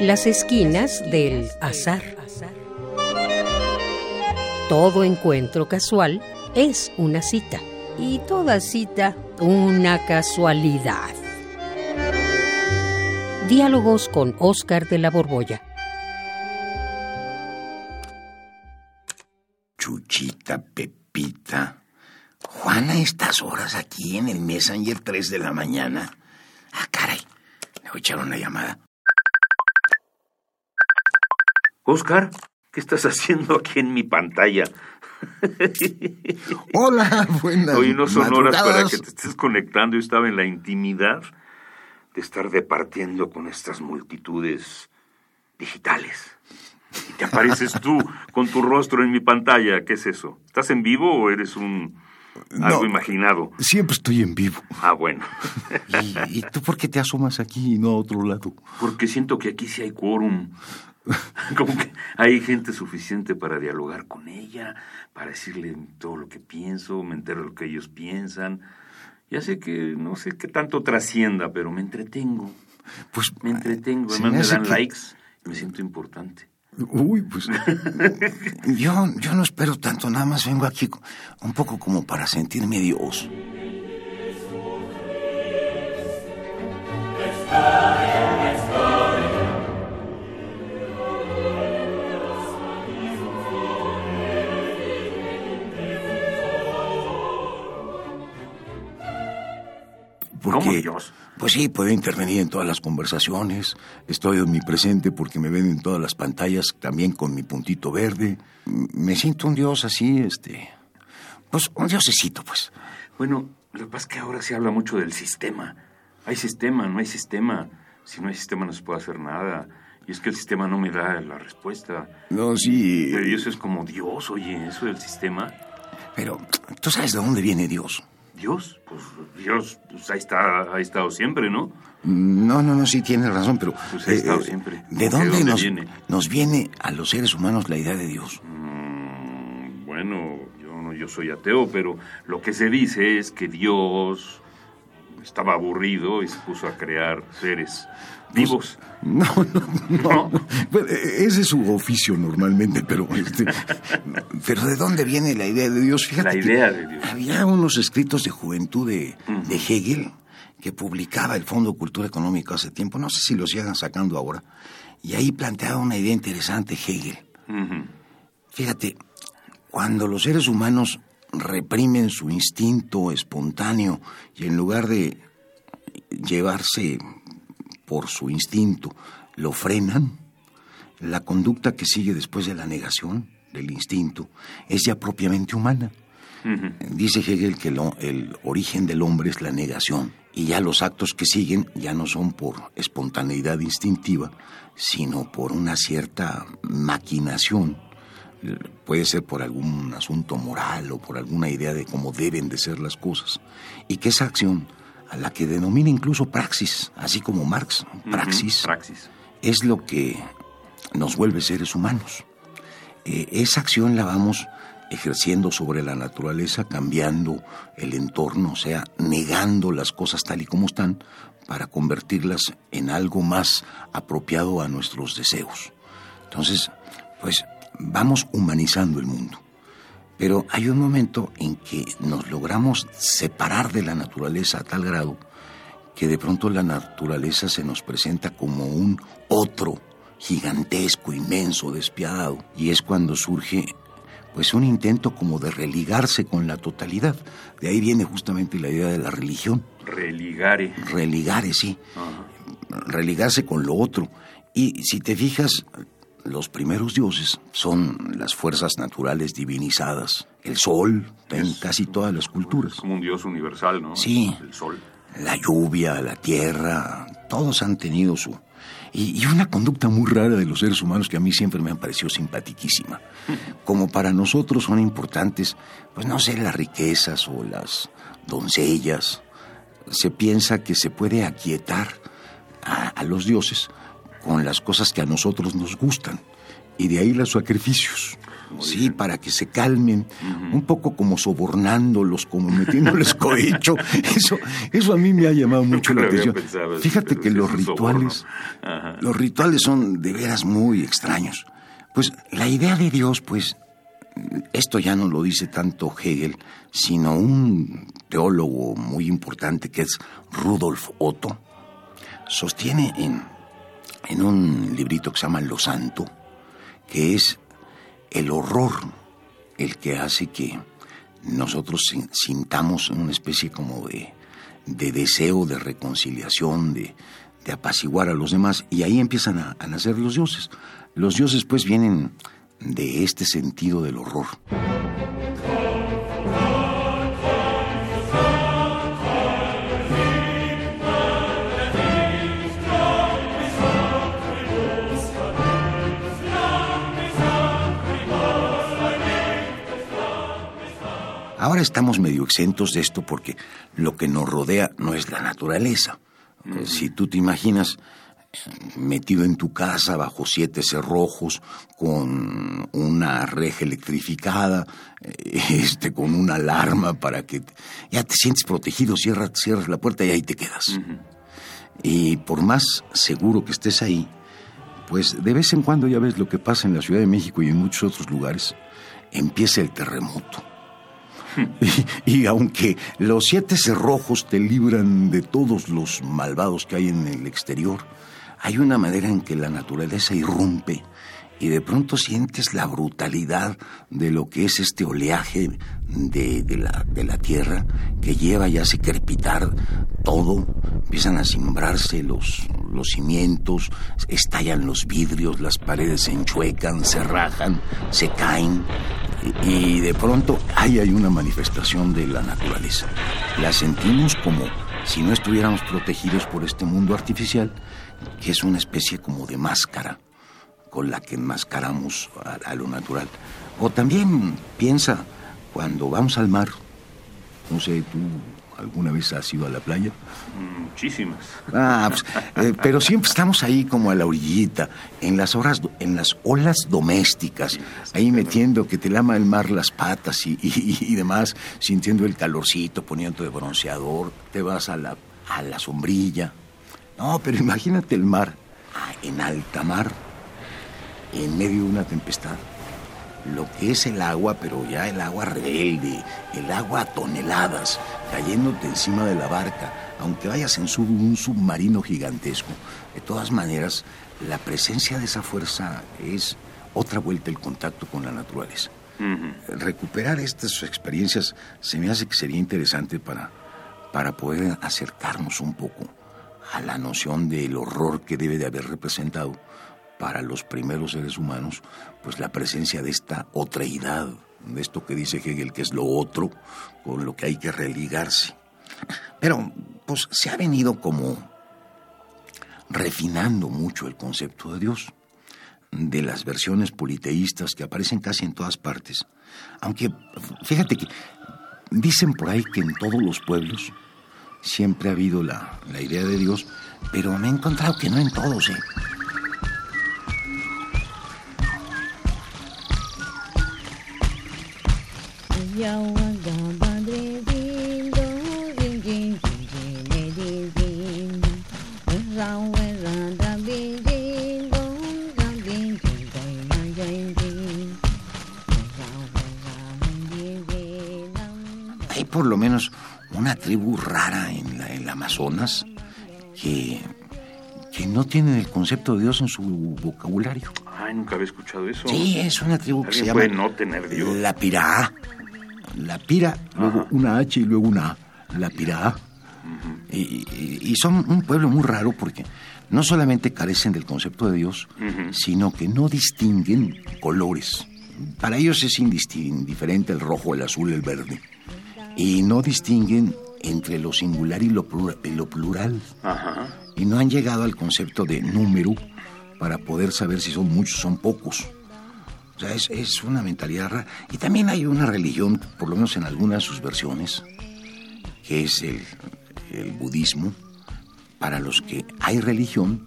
Las esquinas del azar. Todo encuentro casual es una cita y toda cita una casualidad. Diálogos con Oscar de la Borbolla. Chuchita, Pepita. Juana, estas horas aquí en el Messenger 3 de la mañana. Ah, caray. Le voy a echar una llamada. Oscar, ¿qué estás haciendo aquí en mi pantalla? Hola, buenas Hoy no son horas para que te estés conectando. Yo estaba en la intimidad de estar departiendo con estas multitudes digitales. Y te apareces tú con tu rostro en mi pantalla. ¿Qué es eso? ¿Estás en vivo o eres un algo No. imaginado? Siempre estoy en vivo. Ah, bueno. ¿Y, y tú por qué te asomas aquí y no a otro lado? Porque siento que aquí sí hay quórum. Como que hay gente suficiente para dialogar con ella, para decirle todo lo que pienso, me entero de lo que ellos piensan. Ya sé que no sé qué tanto trascienda, pero me entretengo. Pues Me entretengo, además me hace dan que- likes y me siento importante. Uy, pues yo, yo no espero tanto, nada más vengo aquí un poco como para sentirme Dios. ¿Cómo Dios? Pues sí, puedo intervenir en todas las conversaciones, estoy omnipresente porque me ven en todas las pantallas, también con mi puntito verde. Me siento un dios así, este... Pues un diosecito, pues. Bueno, lo que pasa es que ahora se habla mucho del sistema. Hay sistema, no hay sistema. Si no hay sistema no se puede hacer nada. Y es que el sistema no me da la respuesta. No, sí... Pero eso es como Dios, oye, eso del sistema. Pero, ¿tú sabes de dónde viene Dios? Dios, pues Dios, pues ahí está, ha estado siempre, ¿no? No, no, no, sí tienes razón, pero... Pues ha estado siempre. ¿De ¿De dónde, nos, viene? nos viene a los seres humanos la idea de Dios? Mm, bueno, yo no, yo soy ateo, pero lo que se dice es que Dios estaba aburrido y se puso a crear seres vivos. No, no, No. Bueno, e- ese es su oficio normalmente, pero... este, pero ¿de dónde viene la idea de Dios? Fíjate La idea de Dios. Había unos escritos de juventud de, de Hegel que publicaba el Fondo de Cultura Económica hace tiempo, no sé si lo sigan sacando ahora, y ahí planteaba una idea interesante Hegel. Fíjate, cuando los seres humanos reprimen su instinto espontáneo y en lugar de llevarse por su instinto, lo frenan, la conducta que sigue después de la negación del instinto es ya propiamente humana. Dice Hegel que lo- el origen del hombre es la negación y ya los actos que siguen ya no son por espontaneidad instintiva, sino por una cierta maquinación. Puede ser por algún asunto moral o por alguna idea de cómo deben de ser las cosas. Y que esa acción, a la que denomina incluso praxis, así como Marx, praxis, Praxis. es lo que nos vuelve seres humanos. Eh, esa acción la vamos ejerciendo sobre la naturaleza, cambiando el entorno, o sea, negando las cosas tal y como están para convertirlas en algo más apropiado a nuestros deseos. Entonces, pues vamos humanizando el mundo. Pero hay un momento en que nos logramos separar de la naturaleza a tal grado que de pronto la naturaleza se nos presenta como un otro gigantesco, inmenso, despiadado. Y es cuando surge pues un intento como de religarse con la totalidad. De ahí viene justamente la idea de la religión. Religare. Religare, sí. Religarse con lo otro. Y si te fijas, los primeros dioses son las fuerzas naturales divinizadas. El sol, en casi todas las culturas. Es como un Dios universal, ¿no? Sí. El sol. la lluvia, la tierra, todos han tenido su... Y, y una conducta muy rara de los seres humanos que a mí siempre me han parecido simpaticísima. Como para nosotros son importantes, pues no sé, las riquezas o las doncellas. Se piensa que se puede aquietar a, a los dioses con las cosas que a nosotros nos gustan. Y de ahí los sacrificios. Sí, para que se calmen, un poco como sobornándolos, como metiéndoles cohecho. Eso, eso a mí me ha llamado mucho la atención. Fíjate que los rituales, los rituales son de veras muy extraños. Pues la idea de Dios, pues, esto ya no lo dice tanto Hegel, sino un teólogo muy importante que es Rudolf Otto, sostiene en, en un librito que se llama Lo Santo, que es el horror el que hace que nosotros sintamos una especie como de, de deseo de reconciliación, de, de, apaciguar a los demás, y ahí empiezan a, a nacer los dioses. Los dioses pues vienen de este sentido del horror. Ahora estamos medio exentos de esto porque lo que nos rodea no es la naturaleza. Si tú te imaginas metido en tu casa bajo siete cerrojos con una reja electrificada, eh, este, con una alarma para que ya te sientes protegido, cierras, cierras la puerta y ahí te quedas. Y por más seguro que estés ahí, pues de vez en cuando ya ves lo que pasa en la Ciudad de México y en muchos otros lugares, empieza el terremoto. Y, aunque los siete cerrojos te libran de todos los malvados que hay en el exterior, hay una manera en que la naturaleza irrumpe y de pronto sientes la brutalidad de lo que es este oleaje de, la, tierra que lleva y hace crepitar todo, empiezan a simbrarse los cimientos, estallan los vidrios, las paredes se enchuecan, se rajan, se caen y, de pronto ahí hay una manifestación de la naturaleza. La sentimos como si no estuviéramos protegidos por este mundo artificial, que es una especie como de máscara con la que enmascaramos a, lo natural. O también piensa cuando vamos al mar, no sé, tú alguna vez has ido a la playa. Muchísimas. Ah, pues, eh, pero siempre estamos ahí como a la orillita, en las horas, en las olas domésticas, ahí metiendo que te lama el mar las patas y, y, demás, sintiendo el calorcito, poniendo de bronceador, te vas a la, a la sombrilla. No, pero imagínate el mar, ah, en alta mar en medio de una tempestad. Lo que es el agua, pero ya el agua rebelde, el agua a toneladas, cayéndote encima de la barca, aunque vayas en un submarino gigantesco. De todas maneras, la presencia de esa fuerza es otra vuelta el contacto con la naturaleza. Recuperar estas experiencias se me hace que sería interesante para, para poder acercarnos un poco a la noción del horror que debe de haber representado para los primeros seres humanos, pues la presencia de esta otreidad, de esto que dice Hegel que es lo otro, con lo que hay que religarse. Pero, pues se ha venido como refinando mucho el concepto de Dios, de las versiones politeístas que aparecen casi en todas partes. Aunque, fíjate que dicen por ahí que en todos los pueblos siempre ha habido la, la idea de Dios, pero me he encontrado que no en todos, ¿eh? Hay por lo menos una tribu rara en, la, el Amazonas que, que no tienen el concepto de Dios en su vocabulario. Ay, nunca había escuchado eso. Sí, es una tribu que se llama no tener Dios? la Pirá la pira, luego una H y luego una A, la pira y, son un pueblo muy raro porque no solamente carecen del concepto de Dios, sino que no distinguen colores. Para ellos es indiferente el rojo, el azul, el verde. Y no distinguen entre lo singular y lo plural. Y no han llegado al concepto de número para poder saber si son muchos o son pocos. O sea, es, una mentalidad rara. Y también hay una religión, por lo menos en algunas de sus versiones, que es el, el budismo, para los que hay religión,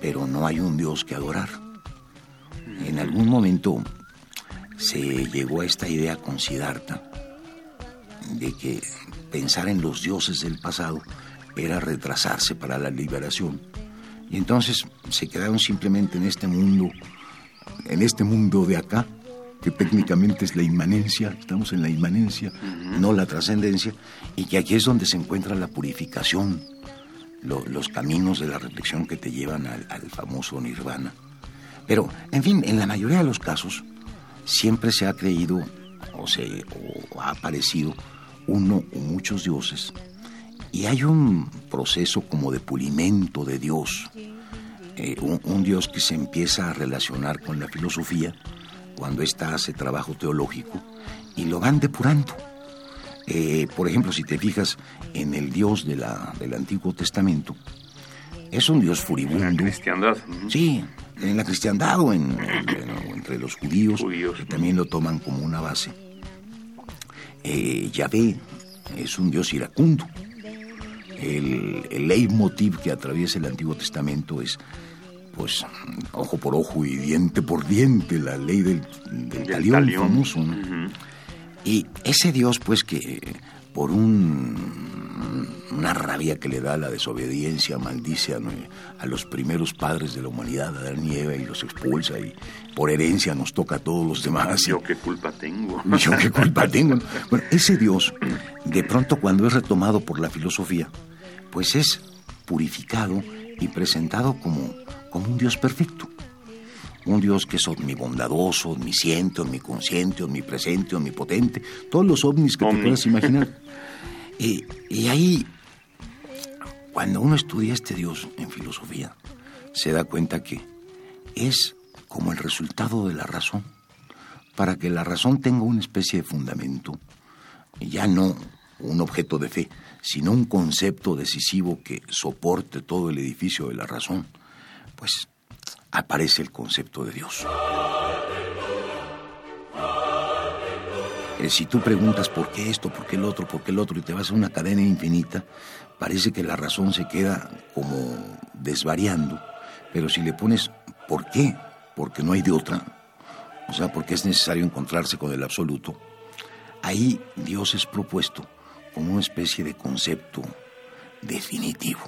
pero no hay un Dios que adorar. En algún momento se llegó a esta idea con Siddhartha de que pensar en los dioses del pasado era retrasarse para la liberación. Y entonces se quedaron simplemente en este mundo, en este mundo de acá, que técnicamente es la inmanencia, estamos en la inmanencia, no la trascendencia, y que aquí es donde se encuentra la purificación, los caminos de la reflexión que te llevan al, al famoso nirvana. Pero, en fin, en la mayoría de los casos, siempre se ha creído o, se, o ha aparecido uno o muchos dioses. Y hay un proceso como de pulimento de Dios, eh, un, Dios que se empieza a relacionar con la filosofía cuando ésta hace trabajo teológico y lo van depurando. Eh, por ejemplo, si te fijas en el Dios de la, del Antiguo Testamento, es un Dios furibundo. En la cristiandad. Sí, en la cristiandad o en, entre los judíos, que también lo toman como una base. Eh, Yahvé es un Dios iracundo. El, el leitmotiv que atraviesa el Antiguo Testamento es, pues, ojo por ojo y diente por diente, la ley del, del, talión, famoso. Y ese Dios, pues, que por un, una rabia que le da la desobediencia, maldice a, los primeros padres de la humanidad, Adán y Eva, y los expulsa, y por herencia nos toca a todos los demás. Yo qué culpa tengo. Yo qué culpa tengo. Bueno, ese Dios, de pronto cuando es retomado por la filosofía, pues es purificado y presentado como, como un Dios perfecto un Dios que es omnibondadoso, omnisciente, omniconsciente, omnipresente, omnipotente, todos los ovnis que te puedas imaginar. y, y ahí, cuando uno estudia este Dios en filosofía, se da cuenta que es como el resultado de la razón. Para que la razón tenga una especie de fundamento, ya no un objeto de fe, sino un concepto decisivo que soporte todo el edificio de la razón, pues aparece el concepto de Dios. Eh, si tú preguntas por qué esto, por qué el otro, por qué el otro, y te vas a una cadena infinita, parece que la razón se queda como desvariando. Pero si le pones por qué, porque no hay de otra, o sea, porque es necesario encontrarse con el absoluto, ahí Dios es propuesto como una especie de concepto definitivo.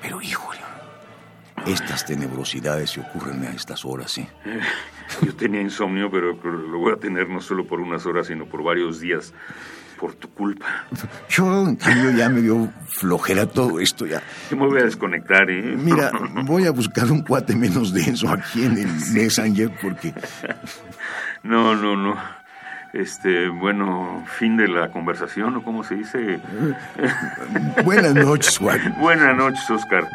Pero híjole, estas tenebrosidades se ocurren a estas horas, ¿sí? Yo tenía insomnio, pero lo voy a tener no solo por unas horas, sino por varios días. Por tu culpa. Yo, en cambio, ya me dio flojera todo esto ya. Yo me voy a desconectar, ¿eh? Mira, voy a buscar un cuate menos denso aquí en el Messenger porque... No, no, no. Este, bueno, fin de la conversación, ¿o cómo se dice? Buenas noches, Juan. Buenas noches, Oscar.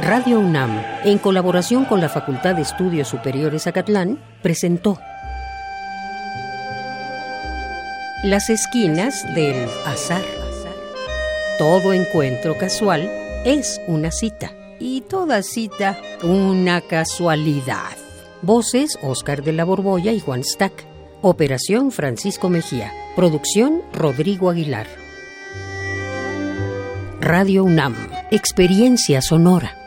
Radio UNAM, en colaboración con la Facultad de Estudios Superiores Acatlán, presentó Las esquinas del azar. Todo encuentro casual es una cita y toda cita una casualidad. Voces Oscar de la Borbolla y Juan Stack. Operación Francisco Mejía. Producción Rodrigo Aguilar. Radio UNAM. Experiencia sonora.